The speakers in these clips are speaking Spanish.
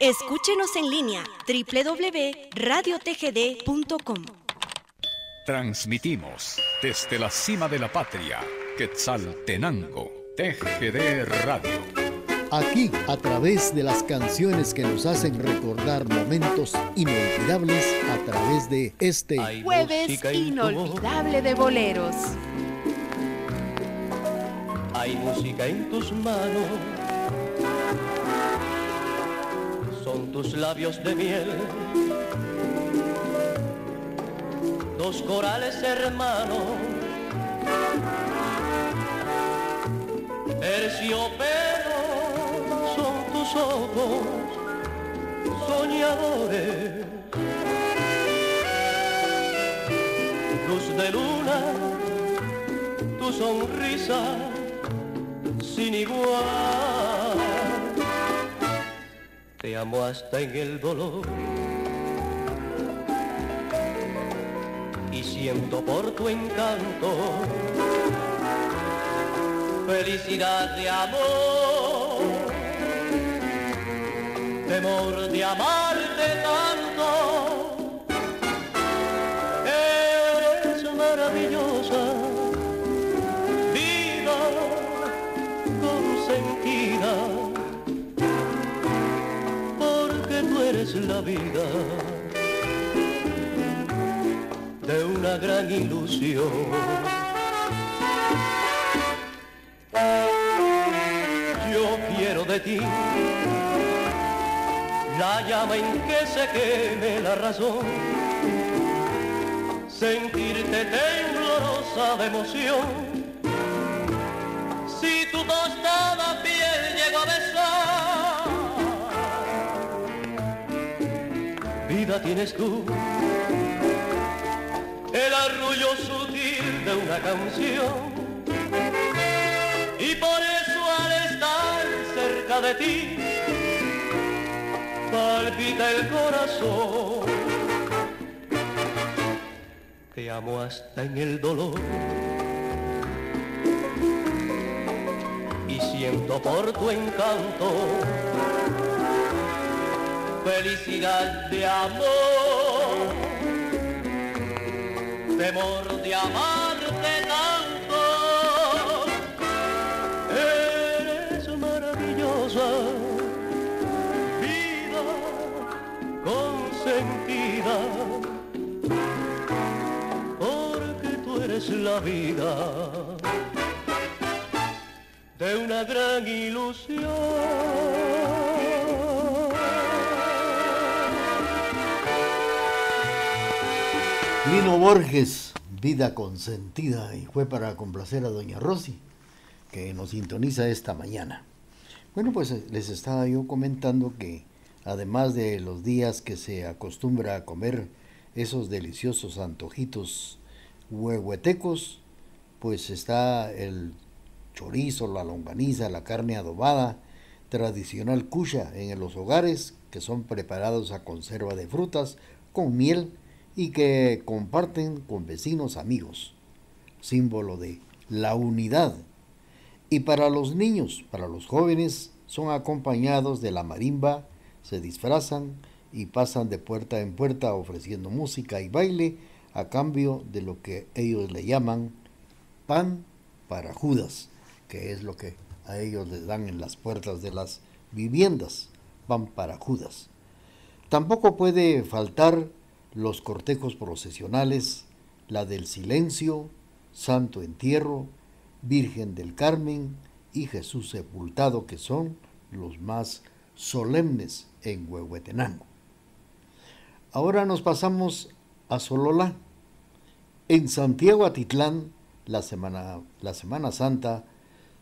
Escúchenos en línea www.radiotgd.com. Transmitimos desde la cima de la patria, Quetzaltenango, TGD Radio. Aquí, a través de las canciones que nos hacen recordar momentos inolvidables, a través de este jueves inolvidable de boleros. Hay música en tus manos tus labios de miel. Dos corales hermanos, terciopelo son tus ojos soñadores. Luz de luna, tu sonrisa sin igual te amo hasta en el dolor. Y siento por tu encanto felicidad de amor, temor de amarte tanto. La vida de una gran ilusión. Yo quiero de ti la llama en que se queme la razón, sentirte temblorosa de emoción. Si tu tostada tienes tú, el arrullo sutil de una canción. Y por eso al estar cerca de ti, palpita el corazón. Te amo hasta en el dolor. Y siento por tu encanto felicidad de amor, temor de amarte tanto. Eres maravillosa, vida consentida, porque tú eres la vida de una gran ilusión. Lino Borges, Vida Consentida, y fue para complacer a Doña Rosy, que nos sintoniza esta mañana. Bueno, pues eh, les estaba yo comentando que además de los días que se acostumbra a comer esos deliciosos antojitos huehuetecos, pues está el chorizo, la longaniza, la carne adobada, tradicional cucha en los hogares, que son preparados a conserva de frutas, con miel, y que comparten con vecinos amigos, símbolo de la unidad. Y para los niños, para los jóvenes, son acompañados de la marimba, se disfrazan y pasan de puerta en puerta ofreciendo música y baile a cambio de lo que ellos le llaman pan para Judas, que es lo que a ellos les dan en las puertas de las viviendas, pan para Judas. Tampoco puede faltar los cortejos procesionales, la del silencio, Santo Entierro, Virgen del Carmen y Jesús sepultado, que son los más solemnes en Huehuetenango. Ahora nos pasamos a Sololá. En Santiago Atitlán, la Semana, la Semana Santa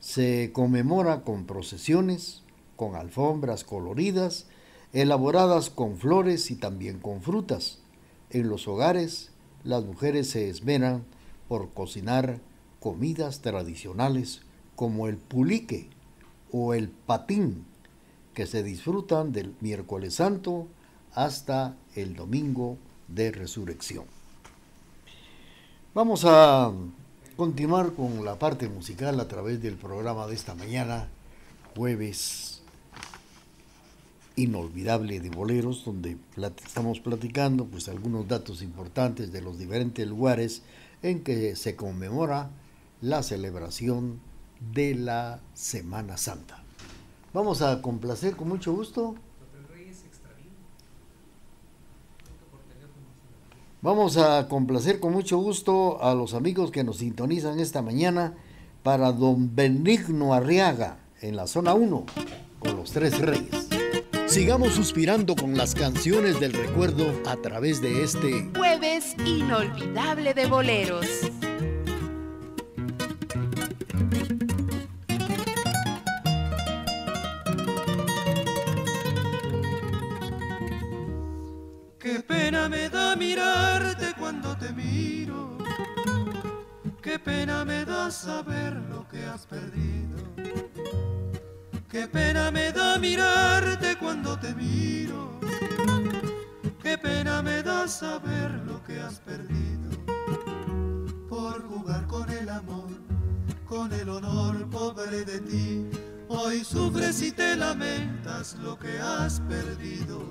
se conmemora con procesiones, con alfombras coloridas, elaboradas con flores y también con frutas. En los hogares, las mujeres se esmeran por cocinar comidas tradicionales como el pulique o el patín, que se disfrutan del miércoles santo hasta el domingo de resurrección. Vamos a continuar con la parte musical a través del programa de esta mañana, jueves inolvidable de boleros, donde estamos platicando pues algunos datos importantes de los diferentes lugares en que se conmemora la celebración de la Semana Santa. Vamos a complacer con mucho gusto. Vamos a complacer con mucho gusto a los amigos que nos sintonizan esta mañana para don Benigno Arriaga en la zona 1 con los tres reyes. Sigamos suspirando con las canciones del recuerdo a través de este jueves inolvidable de boleros. Qué pena me da mirarte cuando te miro. Qué pena me da saber lo que has perdido Qué pena me da mirarte cuando te miro. Qué pena me da saber lo que has perdido. Por jugar con el amor, con el honor pobre de ti. Hoy sufres y te lamentas lo que has perdido.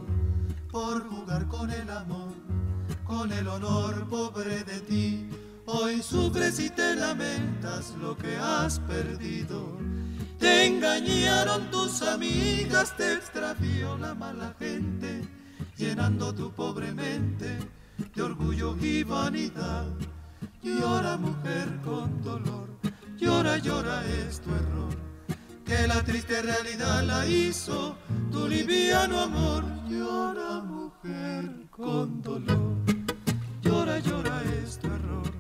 Por jugar con el amor, con el honor pobre de ti. Hoy sufres y te lamentas lo que has perdido te engañaron tus amigas, te extravió la mala gente, llenando tu pobre mente de orgullo y vanidad. Llora mujer con dolor, llora, llora es tu error, que la triste realidad la hizo tu liviano amor. Llora mujer con dolor, llora, llora es tu error,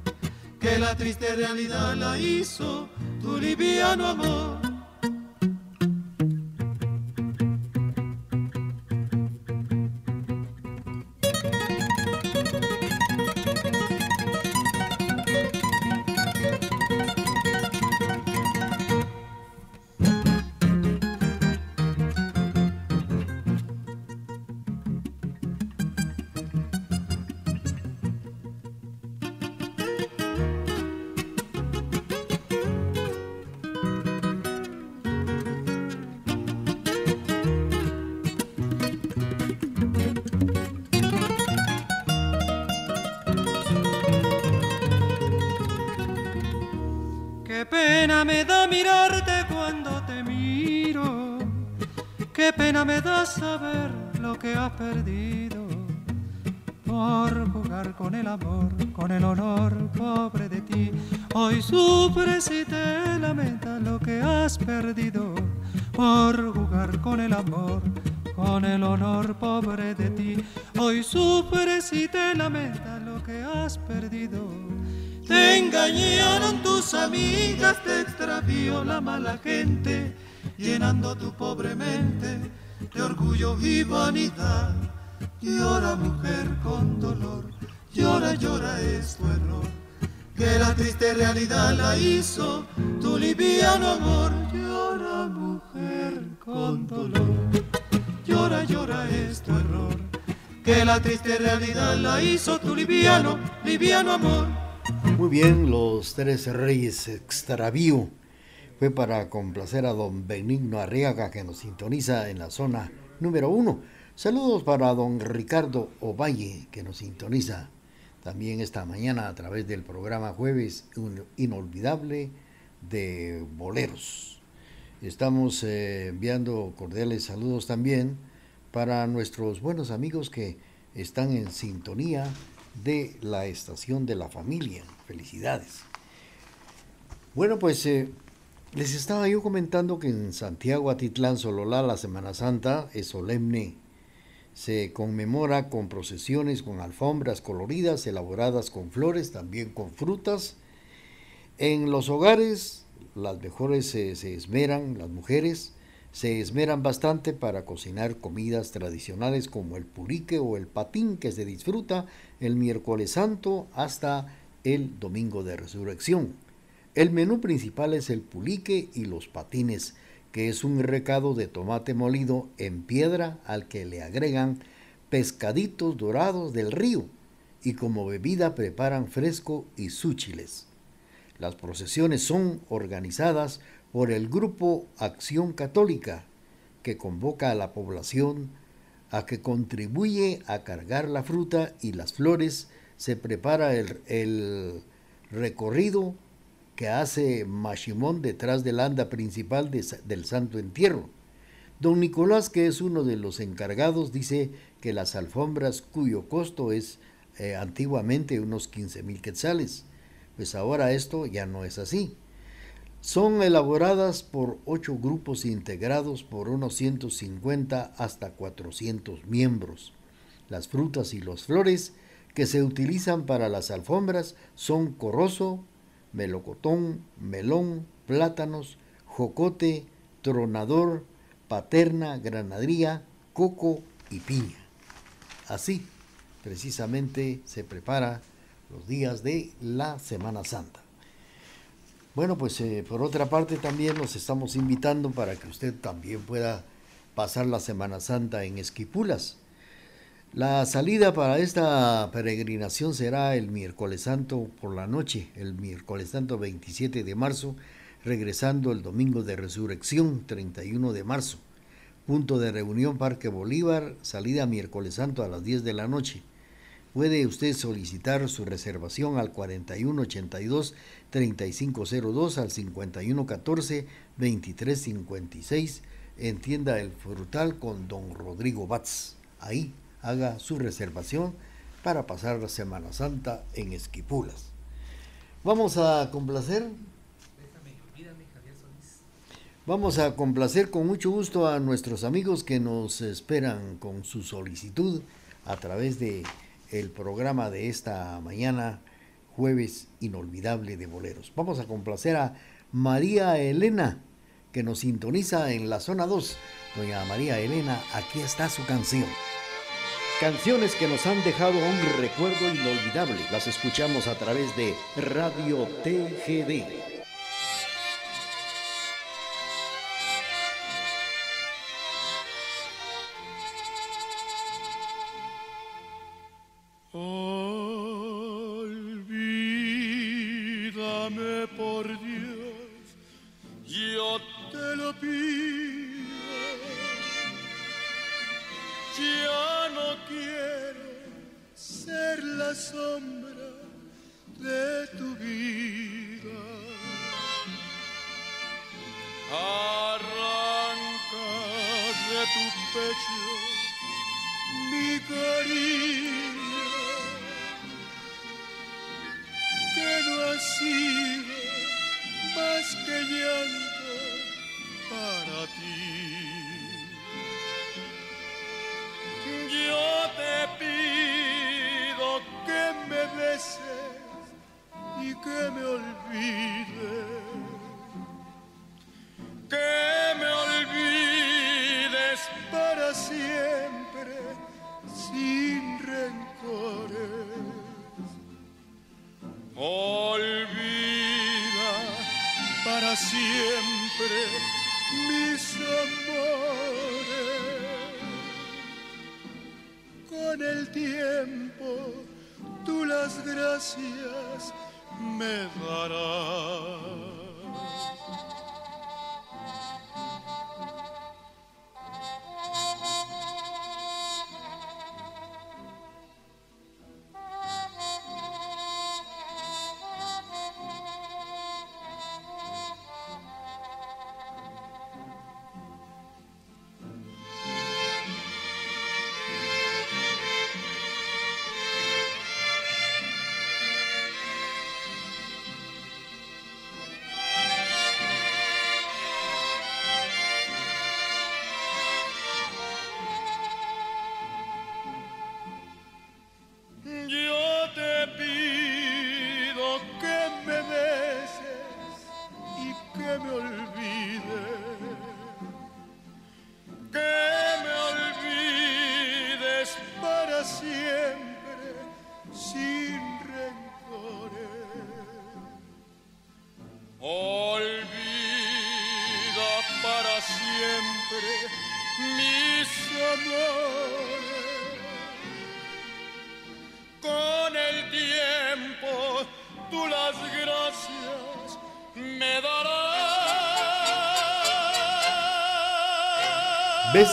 que la triste realidad la hizo tu liviano amor. Me da mirarte cuando te miro. Qué pena me da saber lo que has perdido. Por jugar con el amor, con el honor pobre de ti. Hoy sufres y te lamentas lo que has perdido. Por jugar con el amor, con el honor pobre de ti. Hoy sufres y te lamentas lo que has perdido te engañaron tus amigas, la mala gente, llenando tu pobre mente de orgullo y vanidad. Llora mujer con dolor, llora, llora es tu error, que la triste realidad la hizo tu liviano amor. Llora mujer con dolor, llora, llora es tu error, que la triste realidad la hizo tu liviano, liviano amor. Muy bien, los tres reyes extravío fue para complacer a don Benigno Arriaga que nos sintoniza en la zona número uno. Saludos para don Ricardo Ovalle que nos sintoniza también esta mañana a través del programa Jueves Inolvidable de Boleros. Estamos eh, enviando cordiales saludos también para nuestros buenos amigos que están en sintonía de la estación de la familia. Felicidades. Bueno, pues eh, les estaba yo comentando que en Santiago Atitlán Sololá la Semana Santa es solemne. Se conmemora con procesiones, con alfombras coloridas, elaboradas con flores, también con frutas. En los hogares, las mejores se esmeran, las mujeres, se esmeran bastante para cocinar comidas tradicionales como el purique o el patín que se disfruta el miércoles santo hasta el domingo de resurrección. El menú principal es el pulique y los patines, que es un recado de tomate molido en piedra al que le agregan pescaditos dorados del río y como bebida preparan fresco y súchiles. Las procesiones son organizadas por el grupo Acción Católica, que convoca a la población a que contribuye a cargar la fruta y las flores, se prepara el, el recorrido que hace Mashimón detrás del anda principal de, del Santo Entierro. Don Nicolás, que es uno de los encargados, dice que las alfombras cuyo costo es eh, antiguamente unos 15 mil quetzales, pues ahora esto ya no es así. Son elaboradas por ocho grupos integrados por unos 150 hasta 400 miembros. Las frutas y las flores que se utilizan para las alfombras son corrozo, melocotón, melón, plátanos, jocote, tronador, paterna, granadería, coco y piña. Así, precisamente, se prepara los días de la Semana Santa. Bueno, pues eh, por otra parte también nos estamos invitando para que usted también pueda pasar la Semana Santa en Esquipulas. La salida para esta peregrinación será el miércoles santo por la noche, el miércoles santo 27 de marzo, regresando el domingo de resurrección 31 de marzo. Punto de reunión Parque Bolívar, salida miércoles santo a las 10 de la noche. Puede usted solicitar su reservación al 4182-3502 al 5114-2356 en tienda El Frutal con don Rodrigo Batz. Ahí haga su reservación para pasar la Semana Santa en Esquipulas. Vamos a complacer. Vamos a complacer con mucho gusto a nuestros amigos que nos esperan con su solicitud a través de el programa de esta mañana, jueves inolvidable de boleros. Vamos a complacer a María Elena, que nos sintoniza en la zona 2. Doña María Elena, aquí está su canción. Canciones que nos han dejado un recuerdo inolvidable. Las escuchamos a través de Radio TGD.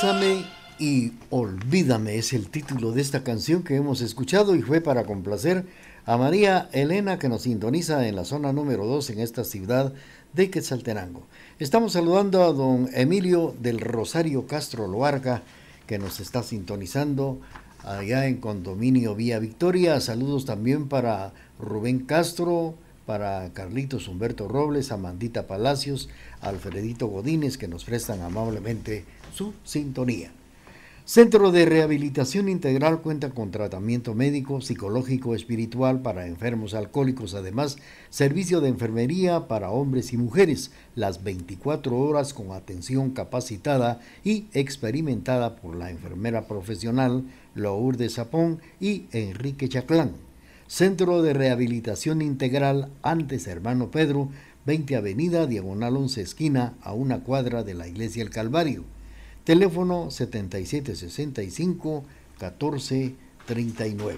Bésame y Olvídame es el título de esta canción que hemos escuchado y fue para complacer a María Elena que nos sintoniza en la zona número 2 en esta ciudad de Quetzaltenango. Estamos saludando a don Emilio del Rosario Castro Loarca que nos está sintonizando allá en Condominio Vía Victoria. Saludos también para Rubén Castro, para Carlitos Humberto Robles, Amandita Palacios, Alfredito Godínez que nos prestan amablemente su sintonía. Centro de Rehabilitación Integral cuenta con tratamiento médico, psicológico, espiritual para enfermos alcohólicos, además servicio de enfermería para hombres y mujeres, las 24 horas con atención capacitada y experimentada por la enfermera profesional Lourdes Zapón y Enrique Chaclán. Centro de Rehabilitación Integral antes Hermano Pedro, 20 Avenida, Diagonal 11 Esquina, a una cuadra de la Iglesia El Calvario Teléfono 7765-1439.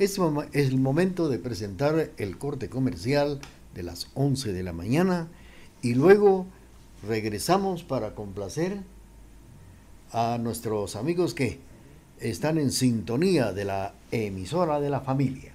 Es el momento de presentar el corte comercial de las 11 de la mañana y luego regresamos para complacer a nuestros amigos que están en sintonía de la emisora de la familia.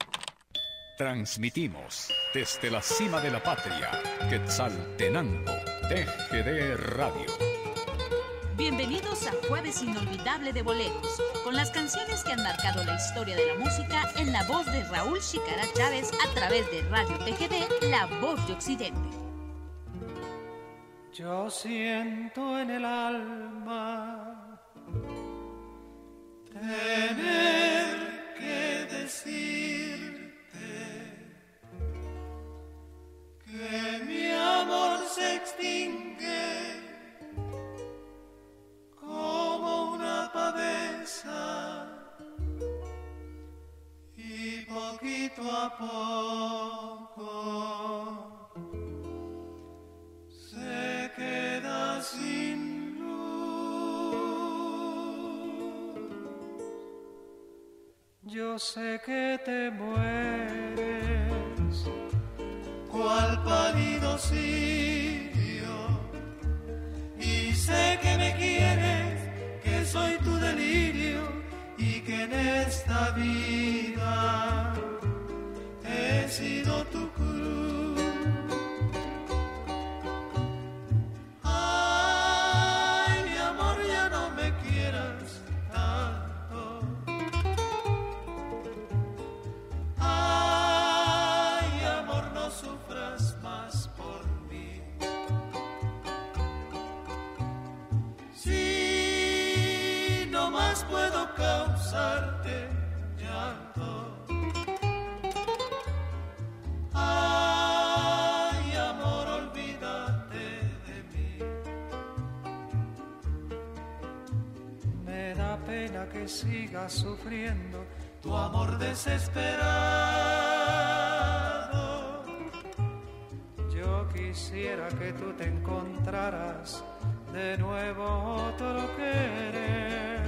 Transmitimos desde la cima de la patria, Quetzaltenango, TGD Radio. Bienvenidos a Jueves Inolvidable de Boleros, con las canciones que han marcado la historia de la música en la voz de Raúl Chicara Chávez a través de Radio TGD, La Voz de Occidente. Yo siento en el alma tener que mi amor se extingue como una pavesa y poquito a poco se queda sin luz. Yo sé que te mueres cual pálido sirio. Y sé que me quieres, que soy tu delirio y que en esta vida he sido tu que sigas sufriendo tu amor desesperado. Yo quisiera que tú te encontraras de nuevo otro querer,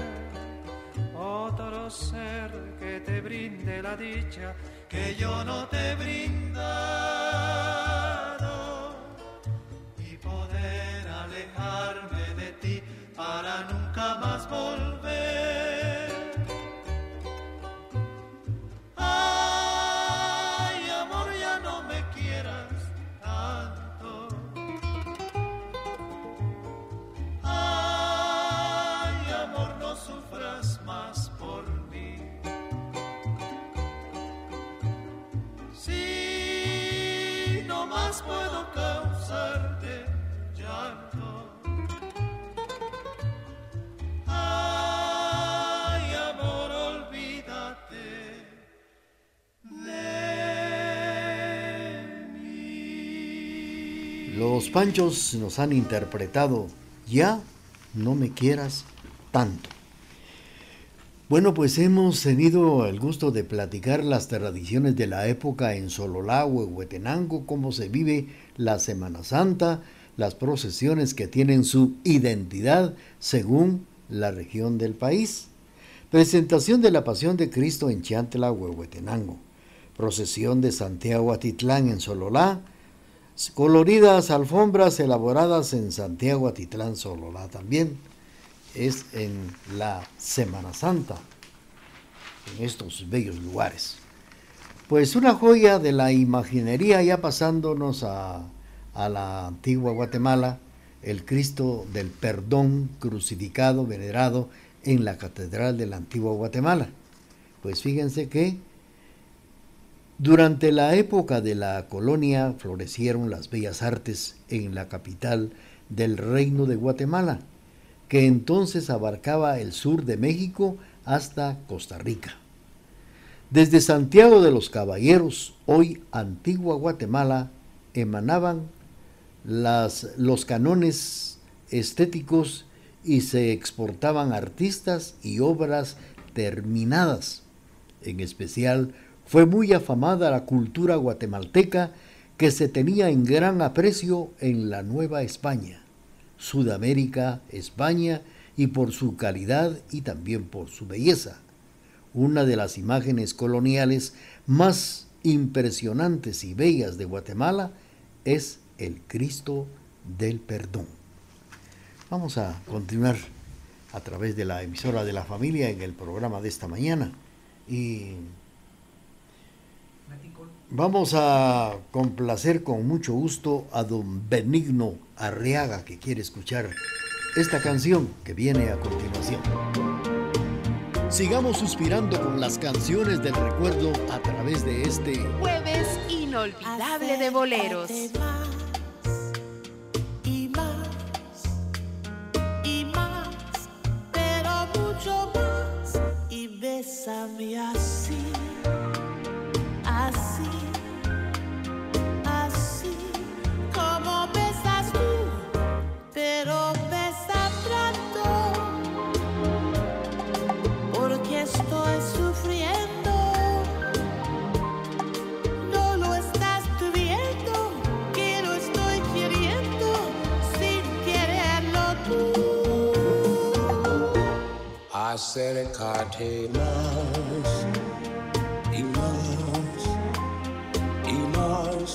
otro ser que te brinde la dicha que yo no te he brindado y poder alejarme de ti para nunca más volver. Panchos nos han interpretado Ya no me quieras tanto. Bueno, pues hemos tenido el gusto de platicar las tradiciones de la época en Sololá, Huehuetenango, cómo se vive la Semana Santa, las procesiones que tienen su identidad según la región del país. Presentación de la Pasión de Cristo en Chantla, Huehuetenango. Procesión de Santiago Atitlán en Sololá. Coloridas alfombras elaboradas en Santiago Atitlán, Sololá también. Es en la Semana Santa, en estos bellos lugares. Pues una joya de la imaginería ya pasándonos a a la antigua Guatemala el Cristo del Perdón crucificado, venerado en la Catedral de la antigua Guatemala. Pues fíjense que durante la época de la colonia florecieron las bellas artes en la capital del Reino de Guatemala, que entonces abarcaba el sur de México hasta Costa Rica. Desde Santiago de los Caballeros, hoy antigua Guatemala, emanaban los canones estéticos y se exportaban artistas y obras terminadas. En especial, fue muy afamada la cultura guatemalteca que se tenía en gran aprecio en la Nueva España, Sudamérica, España, y por su calidad y también por su belleza. Una de las imágenes coloniales más impresionantes y bellas de Guatemala es el Cristo del perdón. Vamos a continuar a través de la emisora de la familia en el programa de esta mañana y vamos a complacer con mucho gusto a don Benigno Arriaga que quiere escuchar esta canción que viene a continuación. Sigamos suspirando con las canciones del recuerdo a través de este jueves inolvidable de boleros. bésame así, así, Acércate más y más y más,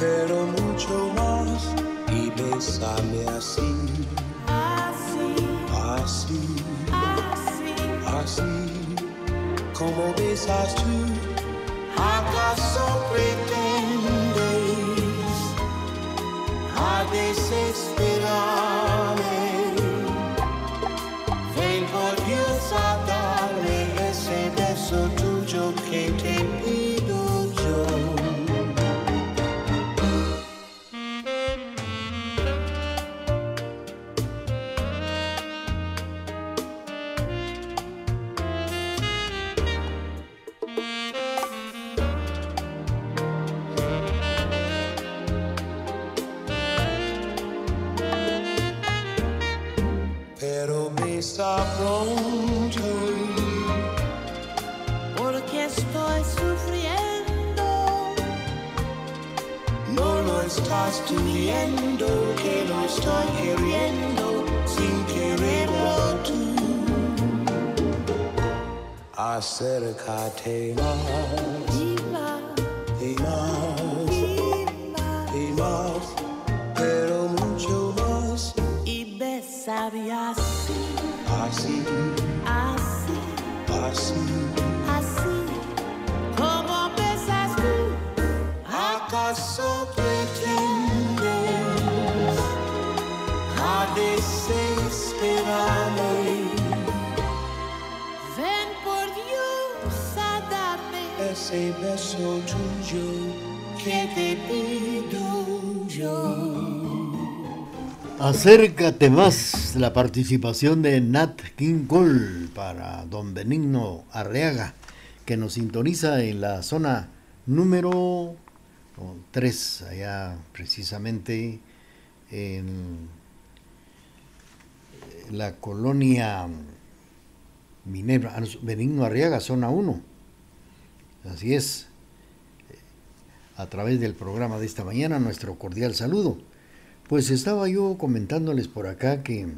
pero mucho más y bésame así, así, así, así, así, como besas tú. ¿Acaso pretendes a desesperarme? No lo estás tú viendo que lo estoy queriendo sin quererlo tú. Acércate más Y más, tuyo que te pido yo. Acércate más, la participación de Nat King Cole para don Benigno Arreaga, que nos sintoniza en la zona número 3, allá precisamente en la colonia Minerva, ah, Benigno Arriaga, zona 1. Así es. A través del programa de esta mañana, nuestro cordial saludo. Pues estaba yo comentándoles por acá que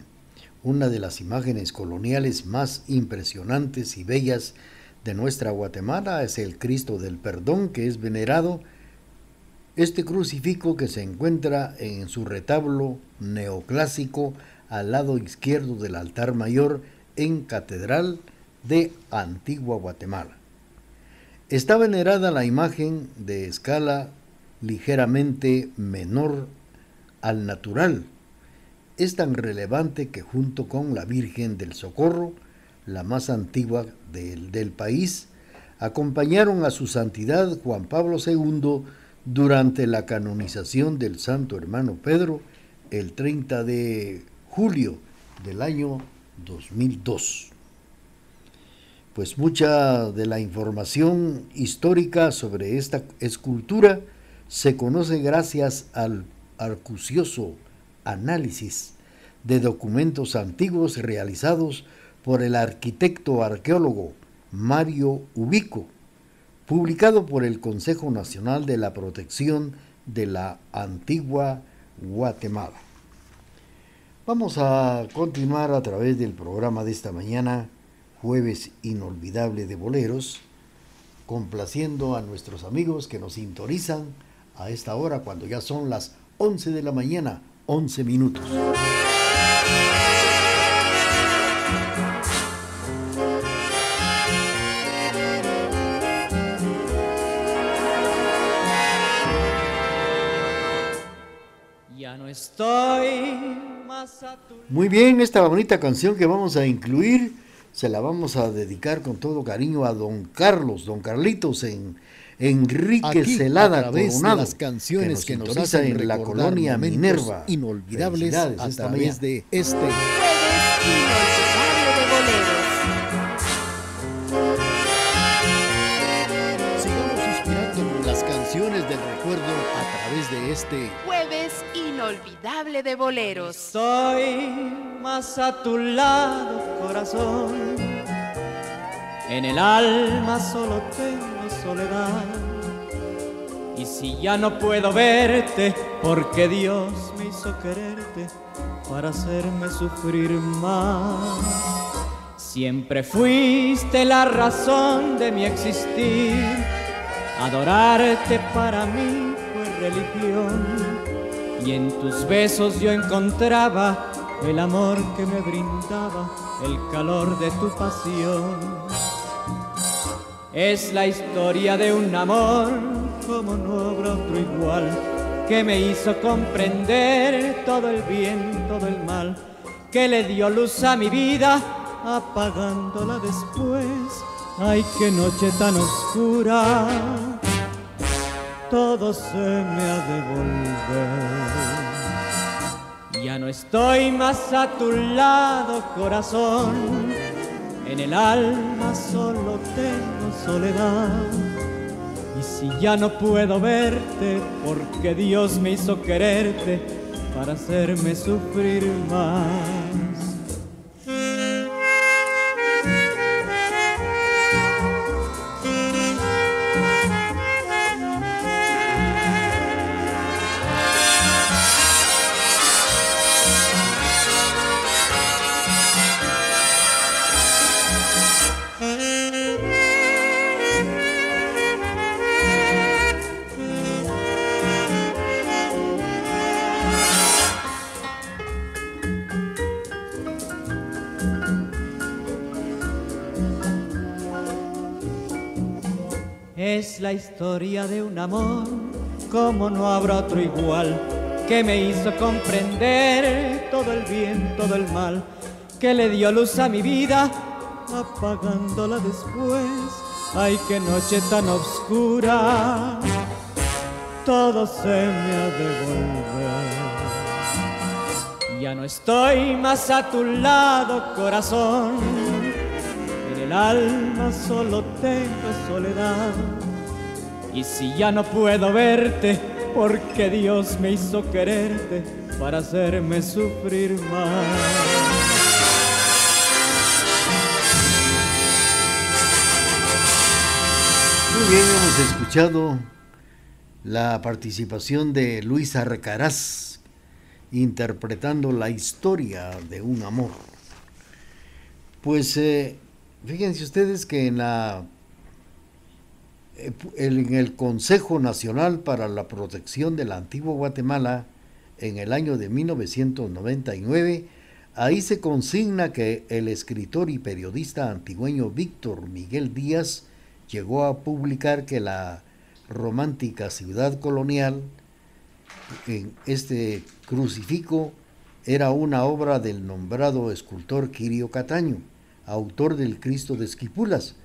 una de las imágenes coloniales más impresionantes y bellas de nuestra Guatemala es el Cristo del Perdón que es venerado, este crucifijo que se encuentra en su retablo neoclásico al lado izquierdo del altar mayor en Catedral de Antigua Guatemala. Está venerada la imagen de escala ligeramente menor al natural. Es tan relevante que junto con la Virgen del Socorro, la más antigua del, del país, acompañaron a su santidad Juan Pablo II durante la canonización del Santo Hermano Pedro el 30 de julio del año 2002. Pues mucha de la información histórica sobre esta escultura se conoce gracias al acucioso análisis de documentos antiguos realizados por el arquitecto arqueólogo Mario Ubico, publicado por el Consejo Nacional de la Protección de la Antigua Guatemala. Vamos a continuar a través del programa de esta mañana, jueves inolvidable de boleros, complaciendo a nuestros amigos que nos sintonizan a esta hora cuando ya son las 11 de la mañana, 11 minutos. Ya no estoy más a tu Muy bien, esta bonita canción que vamos a incluir se la vamos a dedicar con todo cariño a don Carlos, don Carlitos en Enrique Aquí, Celada a Coronado, de las canciones que nos, sintoniza hacen en la colonia Minerva. inolvidables a través de este canciones del recuerdo a través de este Jueves inolvidable de boleros. Estoy más a tu lado, corazón. En el alma solo tengo soledad. Y si ya no puedo verte, porque Dios me hizo quererte para hacerme sufrir más. Siempre fuiste la razón de mi existir. Adorarte para mí fue religión. Y en tus besos yo encontraba el amor que me brindaba, el calor de tu pasión. Es la historia de un amor como no habrá otro igual, que me hizo comprender todo el bien, todo el mal, que le dio luz a mi vida, apagándola después. Ay, qué noche tan oscura, todo se me ha de volver. Ya no estoy más a tu lado, corazón. En el alma solo tengo soledad. Y si ya no puedo verte, porque Dios me hizo quererte para hacerme sufrir más. La historia de un amor como no habrá otro igual, que me hizo comprender todo el bien, todo el mal, que le dio luz a mi vida, apagándola después. Ay, qué noche tan oscura, todo se me ha de. Ya no estoy más a tu lado, corazón. En el alma solo tengo soledad. Y si ya no puedo verte, porque Dios me hizo quererte para hacerme sufrir más. Muy bien, hemos escuchado la participación de Luis Arcaraz interpretando la historia de un amor. Pues eh, fíjense ustedes que en la en el Consejo Nacional para la Protección de la Antigua Guatemala en el año de 1999, ahí se consigna que el escritor y periodista antigüeño Víctor Miguel Díaz llegó a publicar que la romántica ciudad colonial, en este crucifijo, era una obra del nombrado escultor Quirio Cataño, autor del Cristo de Esquipulas,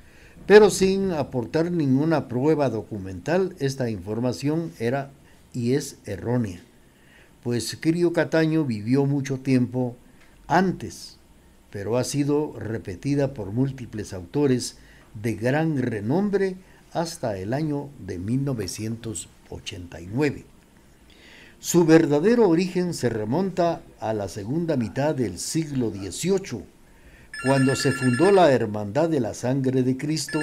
pero sin aportar ninguna prueba documental, esta información era y es errónea, pues Quirio Cataño vivió mucho tiempo antes, pero ha sido repetida por múltiples autores de gran renombre hasta el año de 1989. Su verdadero origen se remonta a la segunda mitad del siglo XVIII, cuando se fundó la Hermandad de la Sangre de Cristo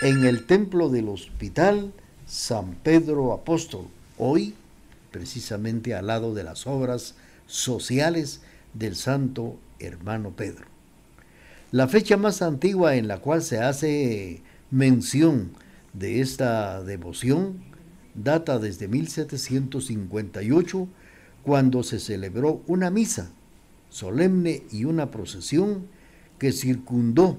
en el templo del Hospital San Pedro Apóstol, hoy precisamente al lado de las obras sociales del Santo Hermano Pedro. La fecha más antigua en la cual se hace mención de esta devoción data desde 1758, cuando se celebró una misa solemne y una procesión que circundó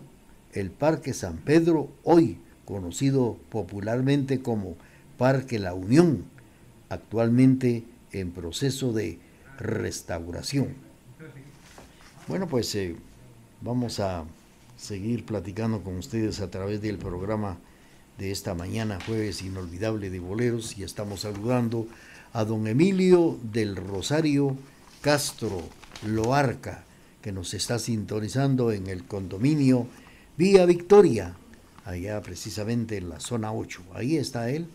el Parque San Pedro, hoy conocido popularmente como Parque La Unión, actualmente en proceso de restauración. Bueno, pues eh, vamos a seguir platicando con ustedes a través del programa de esta mañana, jueves inolvidable de boleros, y estamos saludando a don Emilio del Rosario Castro Loarca, que nos está sintonizando en el condominio Vía Victoria, allá precisamente en la zona 8. Ahí está él,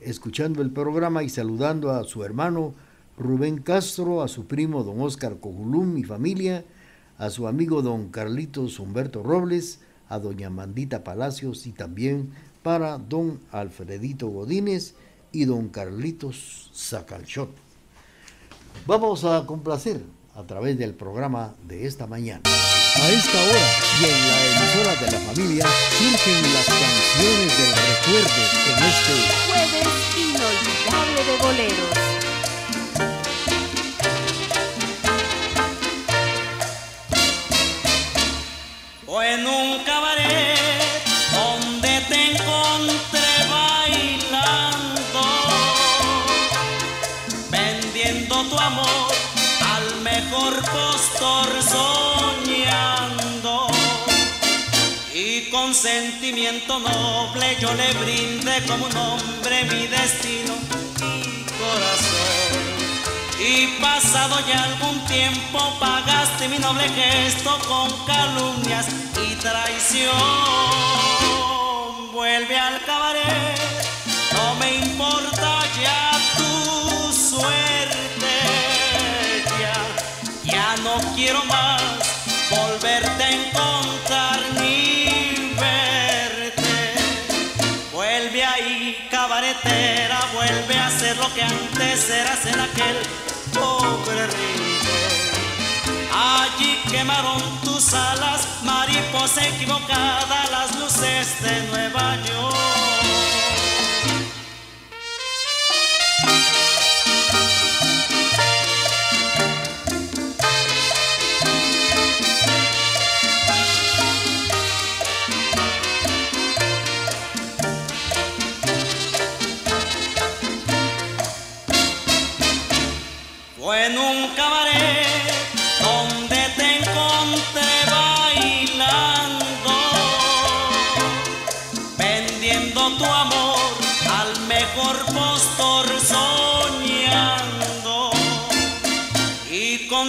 escuchando el programa y saludando a su hermano Rubén Castro, a su primo don Oscar Cojulum y familia, a su amigo don Carlitos Humberto Robles, a doña Mandita Palacios y también para don Alfredito Godínez y don Carlitos Sacalchot. Vamos a complacer a través del programa de esta mañana. A esta hora y en la emisora de la familia surgen las canciones del recuerdo en este Jueves inolvidable de boleros. Soñando. Y con sentimiento noble yo le brindé como un hombre mi destino y corazón. Y pasado ya algún tiempo pagaste mi noble gesto con calumnias y traición. Vuelve al cabaret, no me importa quiero más volverte a encontrar ni verte. Vuelve ahí, cabaretera, vuelve a ser lo que antes eras en aquel pobre rincón. Allí quemaron tus alas, mariposa equivocada, las luces de Nueva York.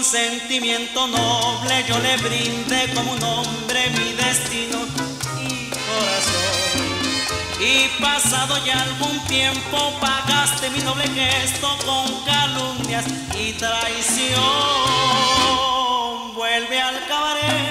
Sentimiento noble yo le brindé como un hombre mi destino y corazón. Y pasado ya algún tiempo pagaste mi doble gesto con calumnias y traición. Vuelve al cabaret,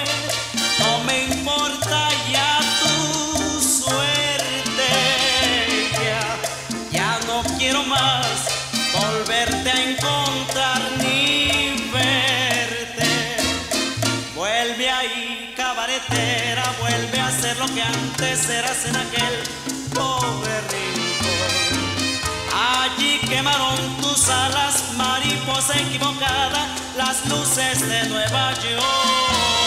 eras en aquel pobre rincón. Allí quemaron tus alas, mariposa equivocada, las luces de Nueva York.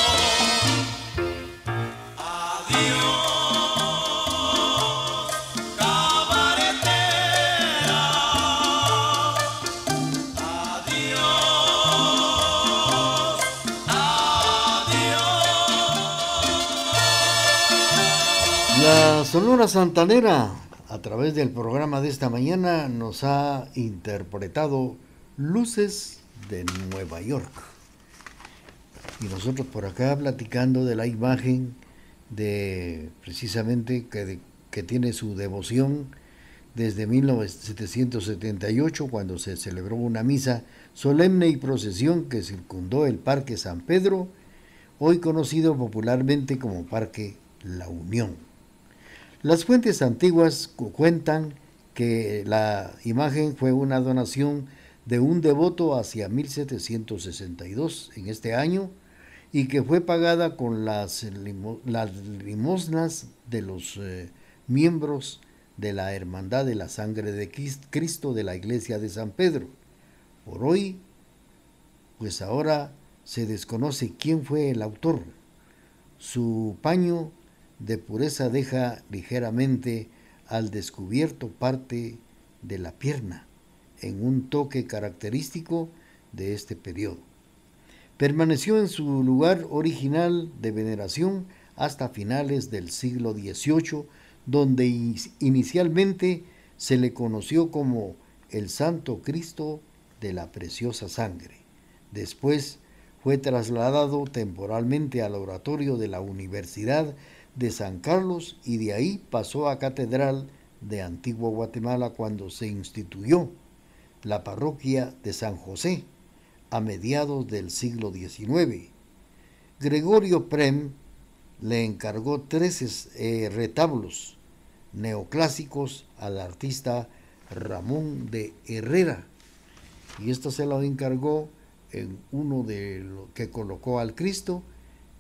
Sonora Santanera, a través del programa de esta mañana, nos ha interpretado Luces de Nueva York. Y nosotros por acá platicando de la imagen de precisamente que, que tiene su devoción desde 1778, cuando se celebró una misa solemne y procesión que circundó el Parque San Pedro, hoy conocido popularmente como Parque La Unión. Las fuentes antiguas cu- cuentan que la imagen fue una donación de un devoto hacia 1762 en este año y que fue pagada con las, limo- las limosnas de los eh, miembros de la Hermandad de la Sangre de Cristo de la Iglesia de San Pedro. Por hoy, pues ahora se desconoce quién fue el autor. Su paño de pureza deja ligeramente al descubierto parte de la pierna, en un toque característico de este periodo. Permaneció en su lugar original de veneración hasta finales del siglo XVIII, donde inicialmente se le conoció como el Santo Cristo de la Preciosa Sangre. Después fue trasladado temporalmente al oratorio de la Universidad de San Carlos y de ahí pasó a Catedral de Antigua Guatemala cuando se instituyó la parroquia de San José a mediados del siglo XIX. Gregorio Prem le encargó tres eh, retablos neoclásicos al artista Ramón de Herrera y esto se lo encargó en uno de lo que colocó al Cristo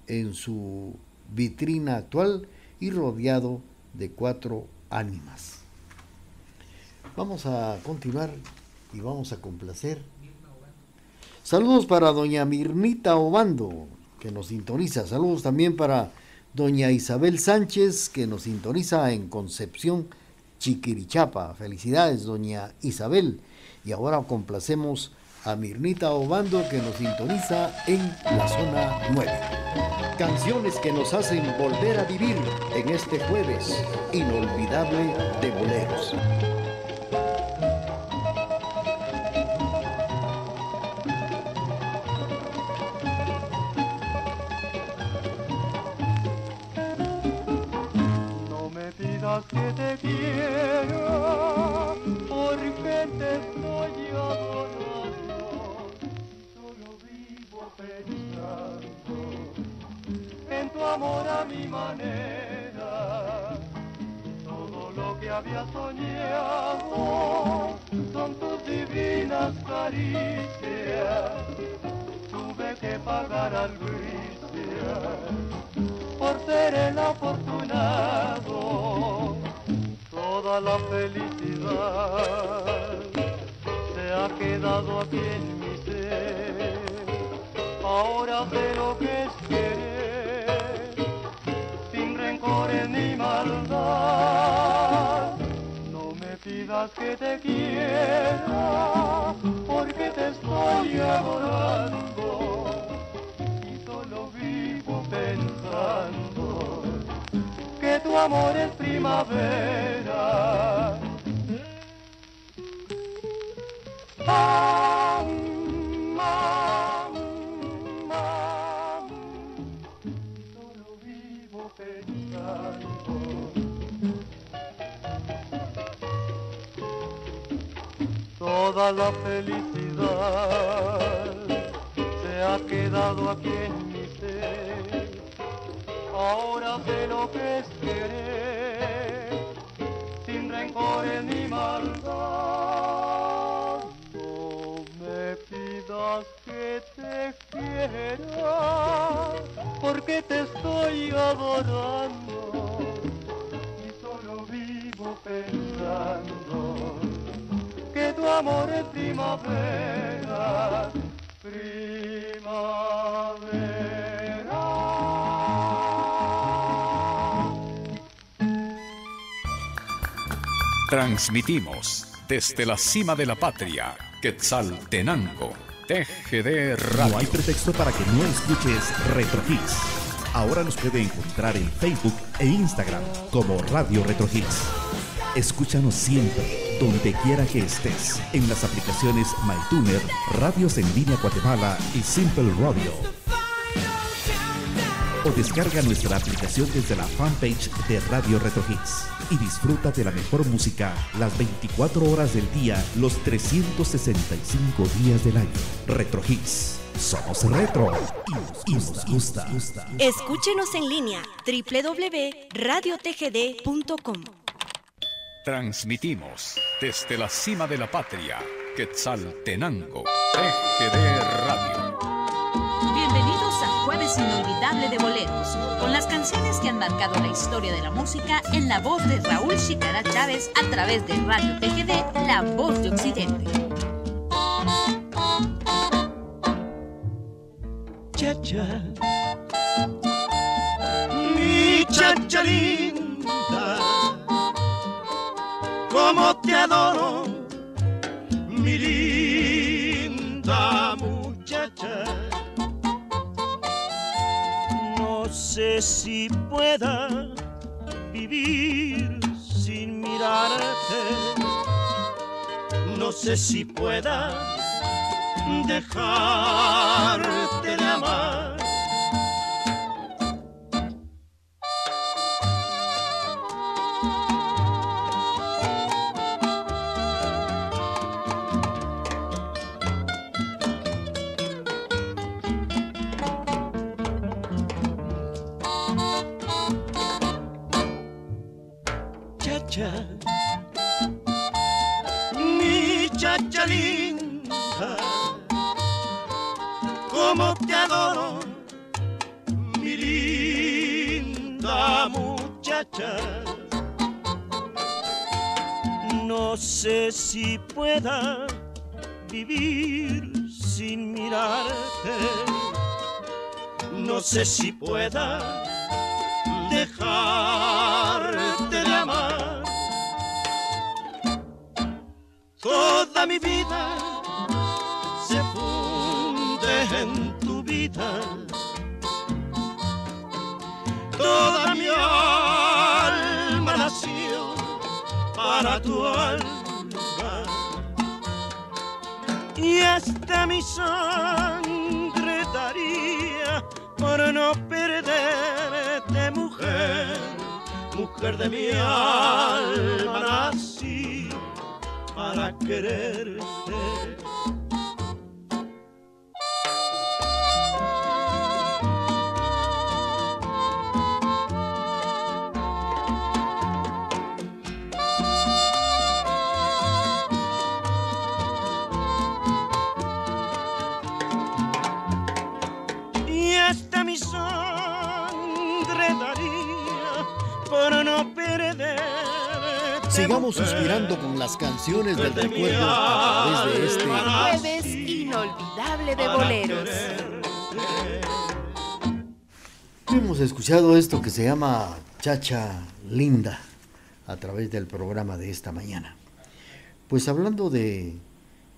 en su vitrina actual y rodeado de cuatro ánimas. Vamos a continuar y vamos a complacer. Saludos para doña Mirnita Obando, que nos sintoniza. Saludos también para doña Isabel Sánchez, que nos sintoniza en Concepción, Chiquirichapa. Felicidades, doña Isabel. Y ahora complacemos a Mirnita Obando, que nos sintoniza en la zona 9. Canciones que nos hacen volver a vivir en este jueves inolvidable de boleros. primavera. Mamá, mamá, solo vivo pensando. Toda la felicidad se ha quedado aquí en mi ser. Ahora sé lo que es maldad. No me pidas que te quiera, porque te estoy adorando y solo vivo pensando que tu amor es primavera. Transmitimos desde la cima de la patria, Quetzaltenango, TGD Radio. No hay pretexto para que no escuches Retro Hits. Ahora nos puede encontrar en Facebook e Instagram como Radio Retro Hits. Escúchanos siempre, donde quiera que estés, en las aplicaciones MyTuner, Radios en Línea Guatemala y Simple Radio. O descarga nuestra aplicación desde la fanpage de Radio Retro Hits y disfruta de la mejor música las 24 horas del día, los 365 días del año. Retro Hits. Somos retro y nos gusta. Escúchenos en línea www.radiotgd.com. Transmitimos desde la cima de la patria, Quetzaltenango, TGD Radio. Jueves Inolvidable de Boleros, con las canciones que han marcado la historia de la música en la voz de Raúl Chicara Chávez a través de Radio TGD, La Voz de Occidente. Chacha, mi chacha linda, como te adoro, sé si pueda vivir sin mirarte. No sé si pueda dejarte de amar. Sé si pueda dejarte de amar. Toda mi vida se funde en tu vida. Toda mi alma nació para tu alma. Y hasta mi sangre mujer de mi alma nací para quererte. Mujer. suspirando con las canciones del recuerdo a través de este Jueves inolvidable de boleros. Hemos escuchado esto que se llama Chacha Linda a través del programa de esta mañana. Pues hablando de,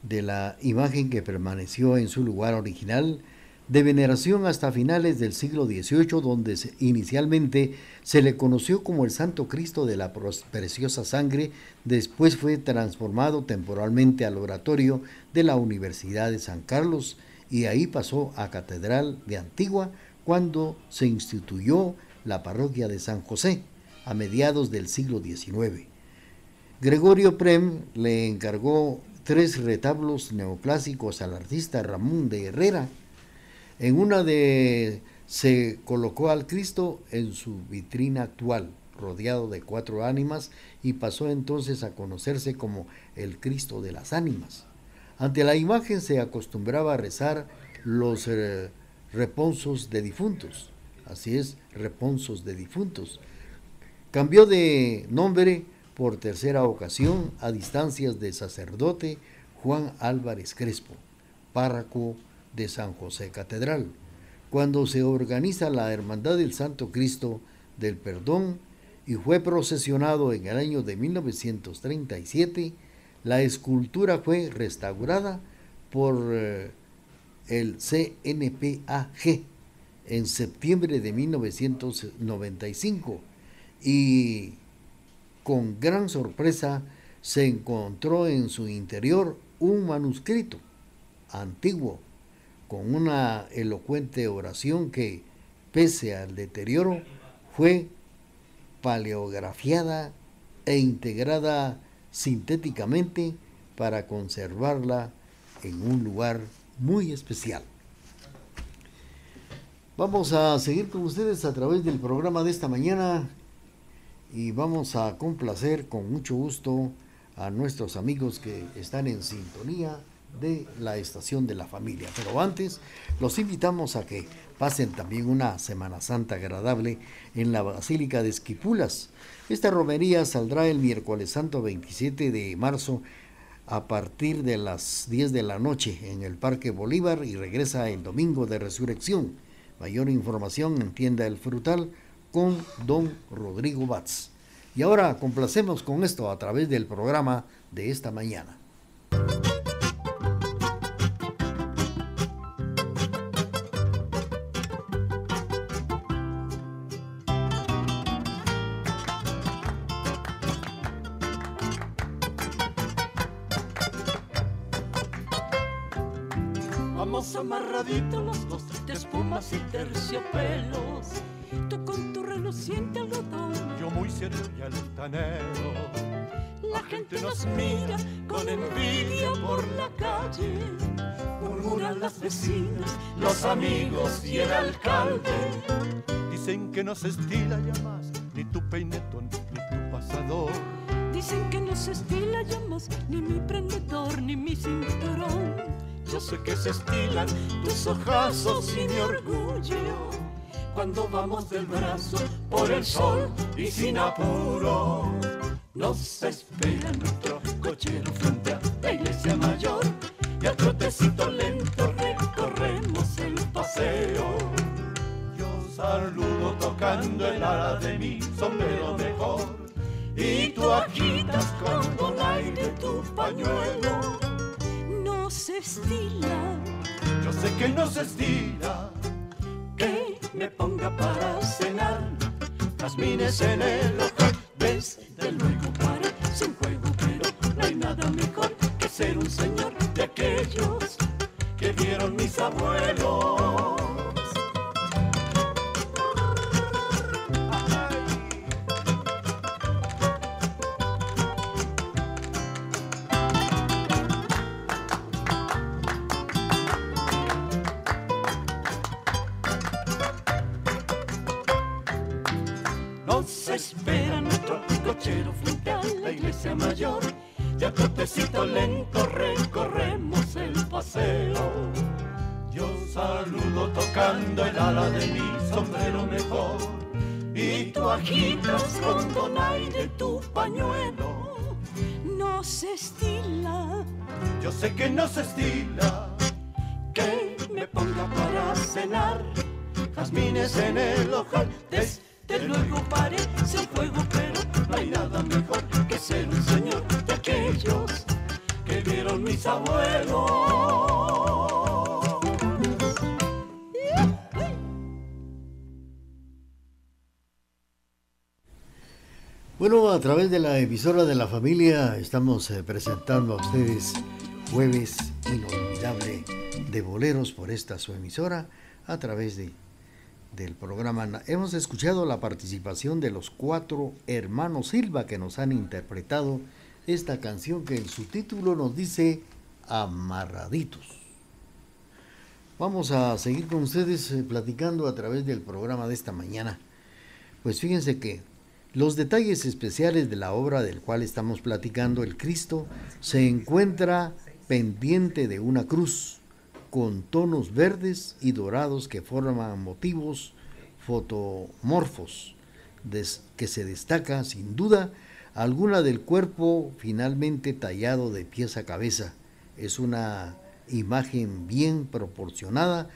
de la imagen que permaneció en su lugar original, de veneración hasta finales del siglo XVIII, donde inicialmente se le conoció como el Santo Cristo de la preciosa sangre, después fue transformado temporalmente al oratorio de la Universidad de San Carlos y ahí pasó a Catedral de Antigua cuando se instituyó la parroquia de San José a mediados del siglo XIX. Gregorio Prem le encargó tres retablos neoclásicos al artista Ramón de Herrera. En una de se colocó al Cristo en su vitrina actual, rodeado de cuatro ánimas, y pasó entonces a conocerse como el Cristo de las ánimas. Ante la imagen se acostumbraba a rezar los eh, reponsos de difuntos. Así es, reponsos de difuntos. Cambió de nombre por tercera ocasión a distancias de sacerdote Juan Álvarez Crespo, párroco de San José Catedral. Cuando se organiza la Hermandad del Santo Cristo del Perdón y fue procesionado en el año de 1937, la escultura fue restaurada por eh, el CNPAG en septiembre de 1995 y con gran sorpresa se encontró en su interior un manuscrito antiguo con una elocuente oración que, pese al deterioro, fue paleografiada e integrada sintéticamente para conservarla en un lugar muy especial. Vamos a seguir con ustedes a través del programa de esta mañana y vamos a complacer con mucho gusto a nuestros amigos que están en sintonía de la estación de la familia. Pero antes los invitamos a que pasen también una Semana Santa agradable en la Basílica de Esquipulas. Esta romería saldrá el miércoles santo 27 de marzo a partir de las 10 de la noche en el Parque Bolívar y regresa el domingo de resurrección. Mayor información en Tienda El Frutal con don Rodrigo Batz. Y ahora complacemos con esto a través del programa de esta mañana. Y terciopelos. Tú con tu reluciente algodón. Yo muy serio y altanero. La gente nos mira con envidia por la calle. Murmuran las vecinas, los amigos y el alcalde. Dicen que no se estila ya más ni tu peinetón ni tu pasador. Dicen que no se estila ya más ni mi prendedor ni mi cinturón. Yo sé que se estilan tus ojazos y mi orgullo cuando vamos del brazo por el sol y sin apuro. Nos espera nuestro cochero frente a la iglesia mayor y a trotecito lento recorremos el paseo. Yo saludo tocando el ala de mi sombrero mejor y tú agitas con donaire tu pañuelo. No se estila, yo sé que no se estila que me ponga para cenar. Jazmines en el ojal, desde luego parece un juego, pero no hay nada mejor que ser un señor de aquellos que vieron mis abuelos. Que no se estila que me ponga para cenar. Jazmines en el ojal, desde luego parece un juego, pero no hay nada mejor que ser un señor de aquellos que vieron mis abuelos. Bueno, a través de la emisora de la familia estamos eh, presentando a ustedes jueves inolvidable de boleros por esta su emisora a través de del programa. Hemos escuchado la participación de los cuatro hermanos Silva que nos han interpretado esta canción que en su título nos dice Amarraditos. Vamos a seguir con ustedes eh, platicando a través del programa de esta mañana. Pues fíjense que los detalles especiales de la obra del cual estamos platicando, el Cristo, se encuentra pendiente de una cruz con tonos verdes y dorados que forman motivos fotomorfos que se destaca sin duda alguna del cuerpo finalmente tallado de pies a cabeza. Es una imagen bien proporcionada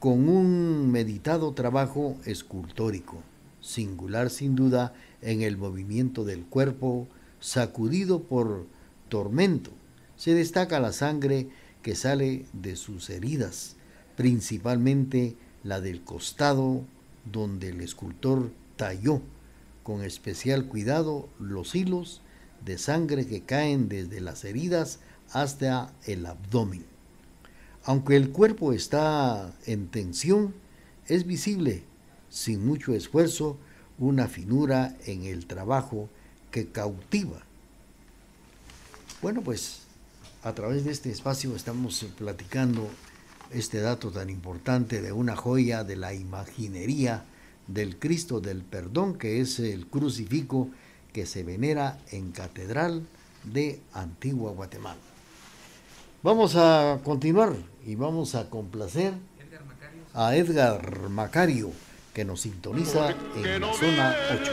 con un meditado trabajo escultórico, singular sin duda en el movimiento del cuerpo sacudido por tormento. Se destaca la sangre que sale de sus heridas, principalmente la del costado donde el escultor talló con especial cuidado los hilos de sangre que caen desde las heridas hasta el abdomen. Aunque el cuerpo está en tensión, es visible, sin mucho esfuerzo, una finura en el trabajo que cautiva. Bueno, pues a través de este espacio estamos platicando este dato tan importante de una joya de la imaginería del Cristo del Perdón, que es el crucifijo que se venera en Catedral de Antigua Guatemala. Vamos a continuar y vamos a complacer a Edgar Macario, que nos sintoniza en la zona 8.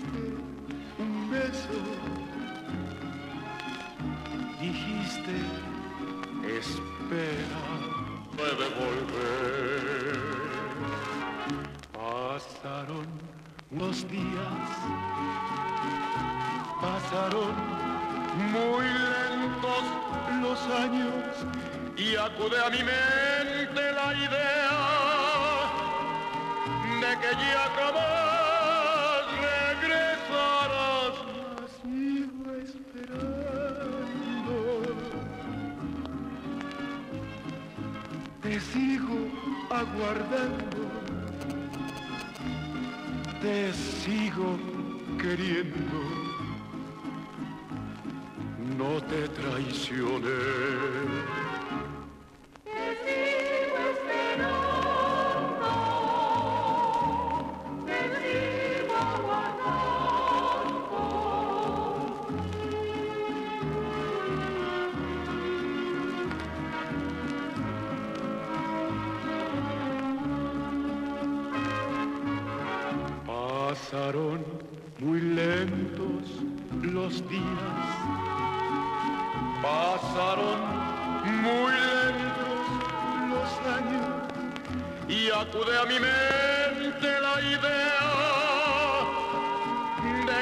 espera, puede volver. Pasaron los días, pasaron muy lentos los años. Y acude a mi mente la idea de que ya jamás aguardando. Te sigo queriendo. No te traicioné.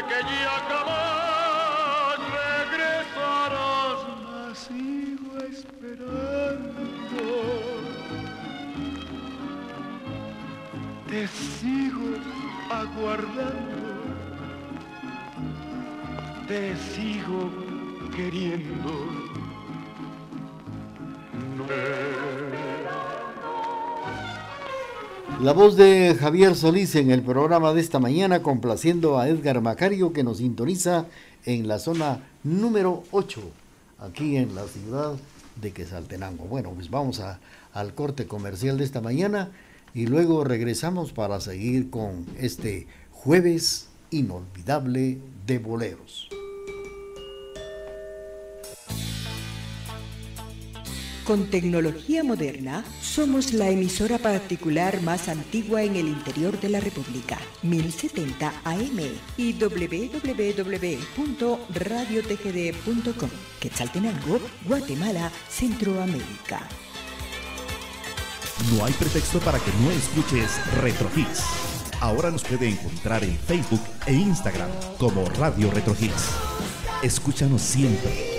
Que ya jamás regresarás, sigo esperando. Te sigo aguardando, te sigo queriendo. La voz de Javier Solís en el programa de esta mañana complaciendo a Edgar Macario que nos sintoniza en la zona número 8, aquí en la ciudad de Quesaltenango. Bueno, pues vamos a, al corte comercial de esta mañana y luego regresamos para seguir con este jueves inolvidable de boleros. Con tecnología moderna, somos la emisora particular más antigua en el interior de la República, 1070 AM y www.radiotgd.com, Quetzaltenango, Guatemala, Centroamérica. No hay pretexto para que no escuches Retro Hits. Ahora nos puede encontrar en Facebook e Instagram como Radio Retro Hits. Escúchanos siempre